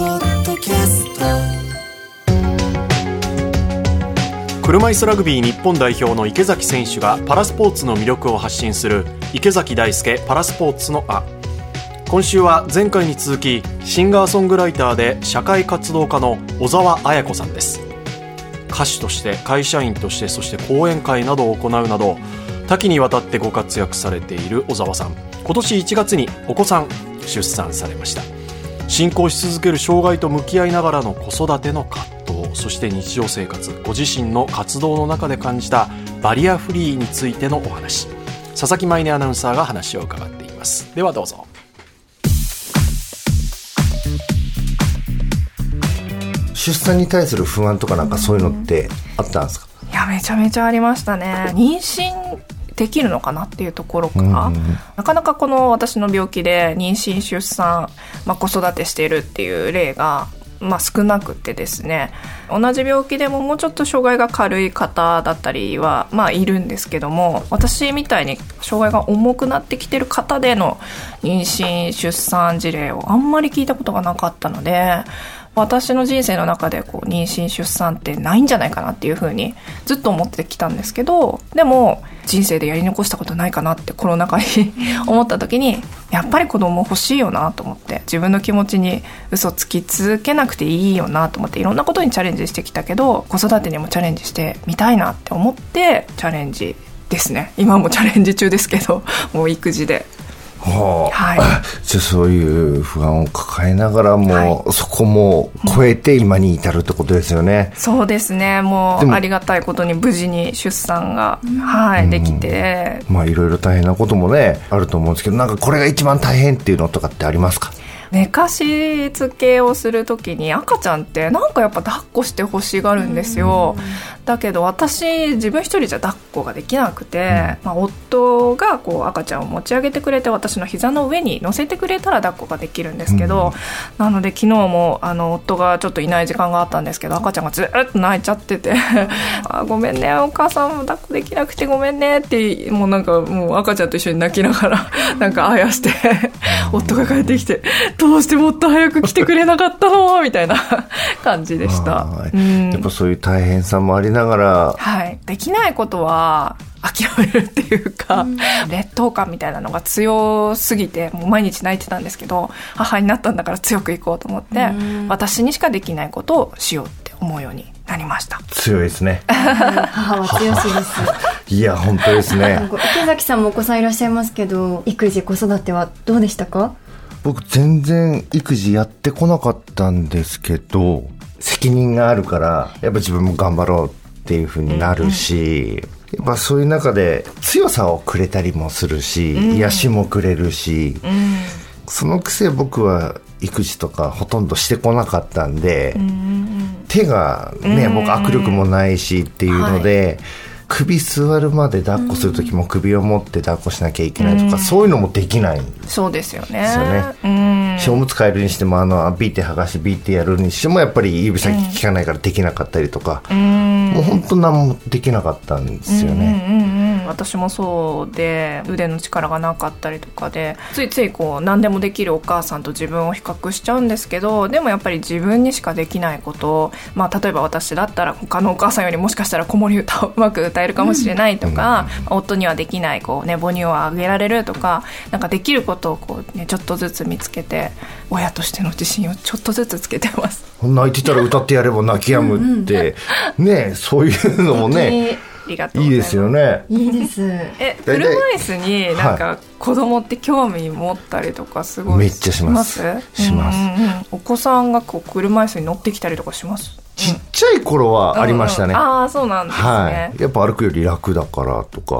ドキャスト。車椅子ラグビー日本代表の池崎選手がパラスポーツの魅力を発信する池崎大輔パラスポーツのあ今週は前回に続きシンガーソングライターで社会活動家の小沢彩子さんです。歌手として会社員としてそして講演会などを行うなど多岐にわたってご活躍されている小沢さん。今年1月にお子さん出産されました。進行し続ける障害と向き合いながらの子育ての葛藤そして日常生活ご自身の活動の中で感じたバリアフリーについてのお話。佐々木舞音アナウンサーが話を伺っています。ではどうぞ。出産に対する不安とかなんかそういうのってあったんですか？いやめちゃめちゃありましたね。妊娠できるのかなっていうところか。ら、うんなかなかこの私の病気で妊娠出産、まあ、子育てしているっていう例が、まあ、少なくてですね。同じ病気でももうちょっと障害が軽い方だったりは、まあ、いるんですけども私みたいに障害が重くなってきてる方での妊娠出産事例をあんまり聞いたことがなかったので私の人生の中でこう妊娠出産ってないんじゃないかなっていうふうにずっと思ってきたんですけどでも人生でやり残したことないかなってコロナ禍に 思った時にやっぱり子供欲しいよなと思って自分の気持ちに嘘つき続けなくていいよなと思っていろんなことにチャレンジしてきたけど子育てにもチャレンジしてみたいなって思ってチャレンジですね。今もチャレンジ中ですけどもう育児ではあ、はい。じゃあそういう不安を抱えながらも、はそこも超えて今に至るってことですよね。そうですね。もうありがたいことに無事に出産が、はい、できて。まあいろいろ大変なこともね、あると思うんですけど、なんかこれが一番大変っていうのとかってありますか？寝かしつけをするときに赤ちゃんってなんかやっぱ抱っこしてほしがるんですよ、だけど私自分一人じゃ抱っこができなくて、まあ、夫がこう赤ちゃんを持ち上げてくれて私の膝の上に乗せてくれたら抱っこができるんですけど、なので昨日もあの夫がちょっといない時間があったんですけど赤ちゃんがずっと泣いちゃってて あごめんねお母さんも抱っこできなくてごめんねってもうなんかもう赤ちゃんと一緒に泣きながら なんかあやして夫が帰ってきてどうしてもっと早く来てくれなかったの？みたいな感じでした。やっぱそういう大変さもありながら、はい、できないことは諦めるっていうか、劣等感みたいなのが強すぎてもう毎日泣いてたんですけど母になったんだから強くいこうと思って、私にしかできないことをしようって思うようになりました強いですね。母は強しです。いや、本当ですね。池崎さんもお子さんいらっしゃいますけど、育児子育てはどうでしたか？僕全然育児やってこなかったんですけど、責任があるから、やっぱ自分も頑張ろうっていう風になるし、やっぱそういう中で強さをくれたりもするし、癒しもくれるし、そのくせ僕は育児とかほとんどしてこなかったんで、手がね、僕握力もないしっていうので、首座るまで抱っこする時も首を持って抱っこしなきゃいけないとか、そういうのもできない。んですそうですよね。ですよね。うん。小物変えるにしてもあのビーって剥がしてビーってやるにしてもやっぱり指先効かないからできなかったりとか、もう本当何もできなかったんですよね、うんうんうん、私もそうで腕の力がなかったりとかでついついこう何でもできるお母さんと自分を比較しちゃうんですけどでもやっぱり自分にしかできないことを、まあ、例えば私だったら他のお母さんよりもしかしたら子守歌をうまく歌えるかもしれないとか、夫にはできないこう、ね、母乳をあげられるとかなんかできることをこう、ね、ちょっとずつ見つけて親としての自信をちょっとずつつけてます。泣いてたら歌ってやれば泣き止むって、ねそういうのもねいいいですよね。いいです。え車椅子になんか子供って興味持ったりとかすごいめっちゃします？します。うんうんうん。お子さんがこう車椅子に乗ってきたりとかします？ちっちゃい頃はありましたね、うんうんああそうなんですね、はい、やっぱ歩くより楽だからとか。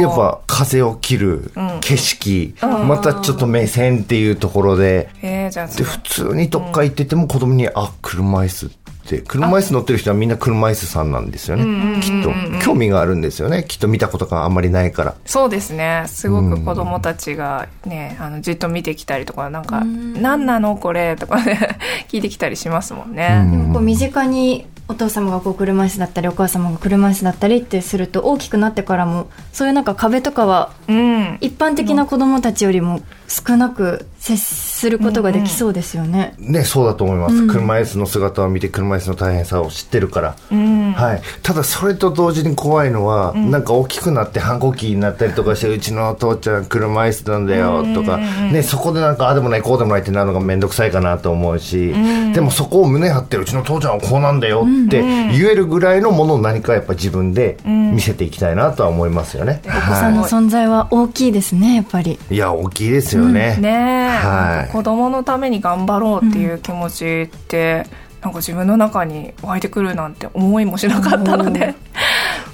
やっぱ風を切る景色、うん。またちょっと目線っていうところで、で、普通にどっか行ってても子供に、あ、車椅子って、車椅子乗ってる人はみんな車椅子さんなんですよね。きっと。興味があるんですよね。きっと見たことがあんまりないから。そうですねすごく子供たちがね、あのじっと見てきたりとかなんか「何なのこれ」とかね 聞いてきたりしますもんね。でもこう身近にお父様がこう車椅子だったりお母様が車椅子だったりってすると大きくなってからもそういうなんか壁とかはうん、一般的な子供たちよりも少なく接することができそうですよね。ね、そうだと思います。車椅子の姿を見て車椅子の大変さを知ってるから。はい。ただそれと同時に怖いのは、なんか大きくなって反抗期になったりとかして、うちのお父ちゃん車椅子なんだよとか、ね、そこでなんかああでもないこうでもないってなるのがめんどくさいかなと思うし、でもそこを胸張ってうちの父ちゃんはこうなんだよって言えるぐらいのものを何かやっぱ自分で見せていきたいなとは思いますよね。お子さんのは存在は大きいですねやっぱり。い。いや、大きいですよね。ねえ、はい。子供のために頑張ろうっていう気持ちって、なんか自分の中に湧いてくるなんて思いもしなかったので。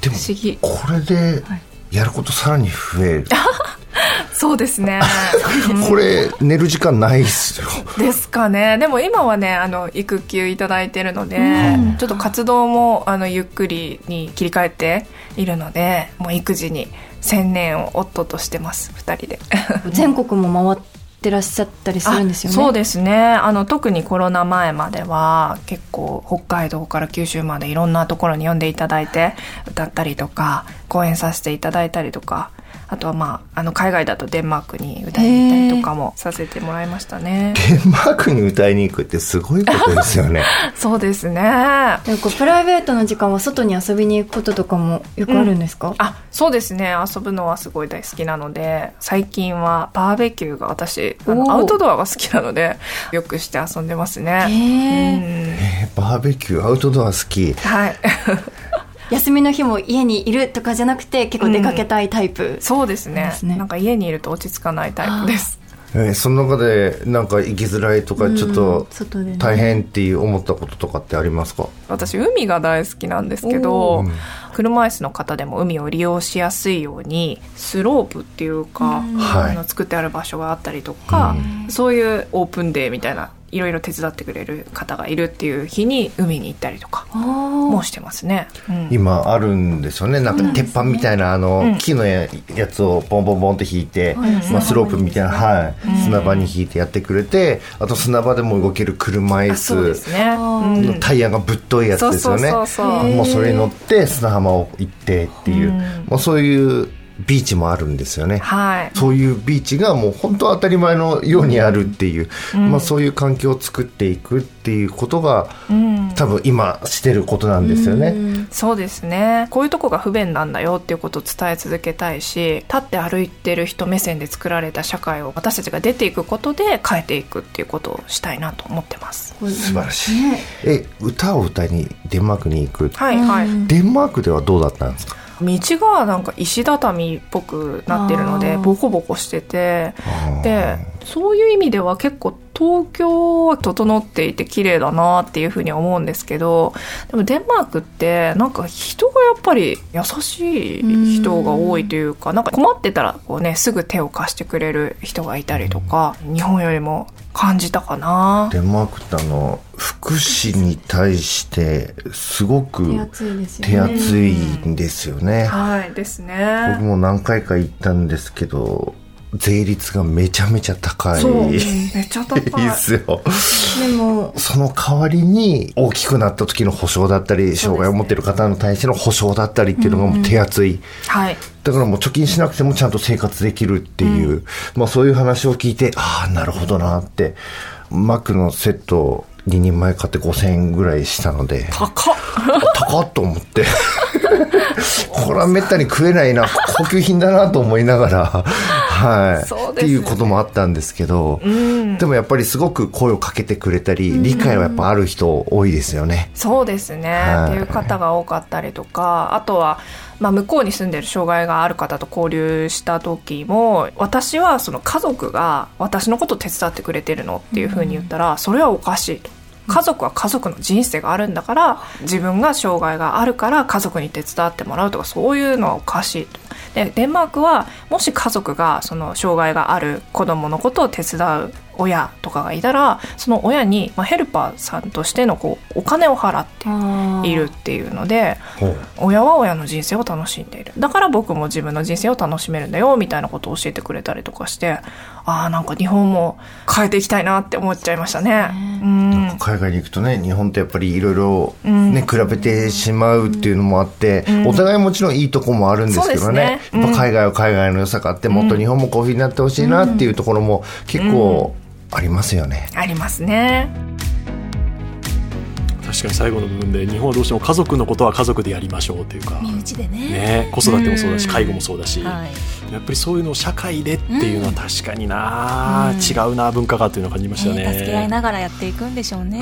でも不思議。これでやることさらに増える。そうですね。これ寝る時間ないっすよ。ですかね。でも今はねあの育休いただいてるので、ちょっと活動もあのゆっくりに切り替えているのでもう育児に専念を夫としてます2人で。全国も回ってらっしゃったりするんですよね。あそうですねあの特にコロナ前までは結構北海道から九州までいろんなところに呼んでいただいて歌ったりとか講演させていただいたりとかあとはまああの海外だとデンマークに歌いに行ったりとかもさせてもらいましたね。デンマークに歌いに行くってすごいことですよね。そうですね。でもこうプライベートの時間は外に遊びに行くこととかもよくあるんですか、あそうですね。遊ぶのはすごい大好きなので最近はバーベキューが私あのアウトドアが好きなのでよくして遊んでますね、へー。うん。えバーベキュー、アウトドア好き。はい休みの日も家にいるとかじゃなくて結構出かけたいタイプ、そうですね。ですね。なんか家にいると落ち着かないタイプです。えーその中でなんか行きづらいとか、ちょっと大変っていう思ったこととかってありますか？私海が大好きなんですけど、車椅子の方でも海を利用しやすいようにスロープっていうか、はい。あの作ってある場所があったりとか、そういうオープンデーみたいないろいろ手伝ってくれる方がいるっていう日に海に行ったりとかもしてますね、うん。今あるんですよね。なんか鉄板みたいなあの、木のややつをボンボンボンって引いて、まあスロープみたいな、はい。砂場に引いてやってくれて、あと砂場でも動ける車椅あそうで子すね、タイヤがぶっといやつですよね。もうそれに乗って砂浜を行ってっていう、もうそういうビーチもあるんですよね。はい。そういうビーチがもう本当当たり前のようにあるっていう、まあそういう環境を作っていくっていうことが、多分今してることなんですよね。そうですね。こういうとこが不便なんだよっていうことを伝え続けたいし立って歩いてる人目線で作られた社会を私たちが出ていくことで変えていくっていうことをしたいなと思ってます。素晴らしい。え、歌を歌いにデンマークに行く。はいはい、デンマークではどうだったんですか？道がなんか石畳っぽくなってるのでボコボコしててでそういう意味では結構東京は整っていて綺麗だなっていうふうに思うんですけどでもデンマークってなんか人がやっぱり優しい人が多いというかなんか困ってたらこうねすぐ手を貸してくれる人がいたりとか日本よりも感じたかな。デンマークってあの、福祉に対してすごく手厚いですよね。手厚いんですよね。はいです僕ねも何回か行ったんですけど、税率がめちゃめちゃ高い。そうめちゃ高 いいっすよ。でもその代わりに大きくなった時の保証だったり、障害を持っている方に対しての保証だったりっていうのがもう手厚い。はいだからもう貯金しなくてもちゃんと生活できるっていう、まあそういう話を聞いて、ああ、なるほどなって、マックのセットを2人前買って5000円ぐらいしたので、高っ高っと思って。これはめったに食えないな、高級品だなと思いながら、はい。ね。っていうこともあったんですけど、でもやっぱりすごく声をかけてくれたり、理解はやっぱある人多いですよね。そうですね、はい。っていう方が多かったりとかあとは、まあ、向こうに住んでる障害がある方と交流した時も私はその家族が私のことを手伝ってくれてるのっていうふうに言ったら、それはおかしいと。家族は家族の人生があるんだから自分が障害があるから家族に手伝ってもらうとかそういうのはおかしいと。でデンマークはもし家族がその障害がある子供のことを手伝う親とかがいたらその親に、まあ、ヘルパーさんとしてのこうお金を払っているっていうので親は親の人生を楽しんでいるだから僕も自分の人生を楽しめるんだよみたいなことを教えてくれたりとかしてああなんか日本も変えていきたいなって思っちゃいましたね。うん海外に行くとね日本とやっぱりいろいろね、比べてしまうっていうのもあって、お互いもちろんいいとこもあるんですけどねねやっぱ海外は海外の良さがあって、もっと日本もこういうふうになってほしいなっていうところも結構ありますよね。ありますね。確かに最後の部分で日本はどうしても家族のことは家族でやりましょうというか、身内でね。ね、子育てもそうだしうん。介護もそうだし、はい。やっぱりそういうのを社会でっていうのは確かにな、違うな文化がっていうのを感じましたね。ね助け合いながらやっていくんでしょうね。